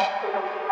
Thank é, you. É, é.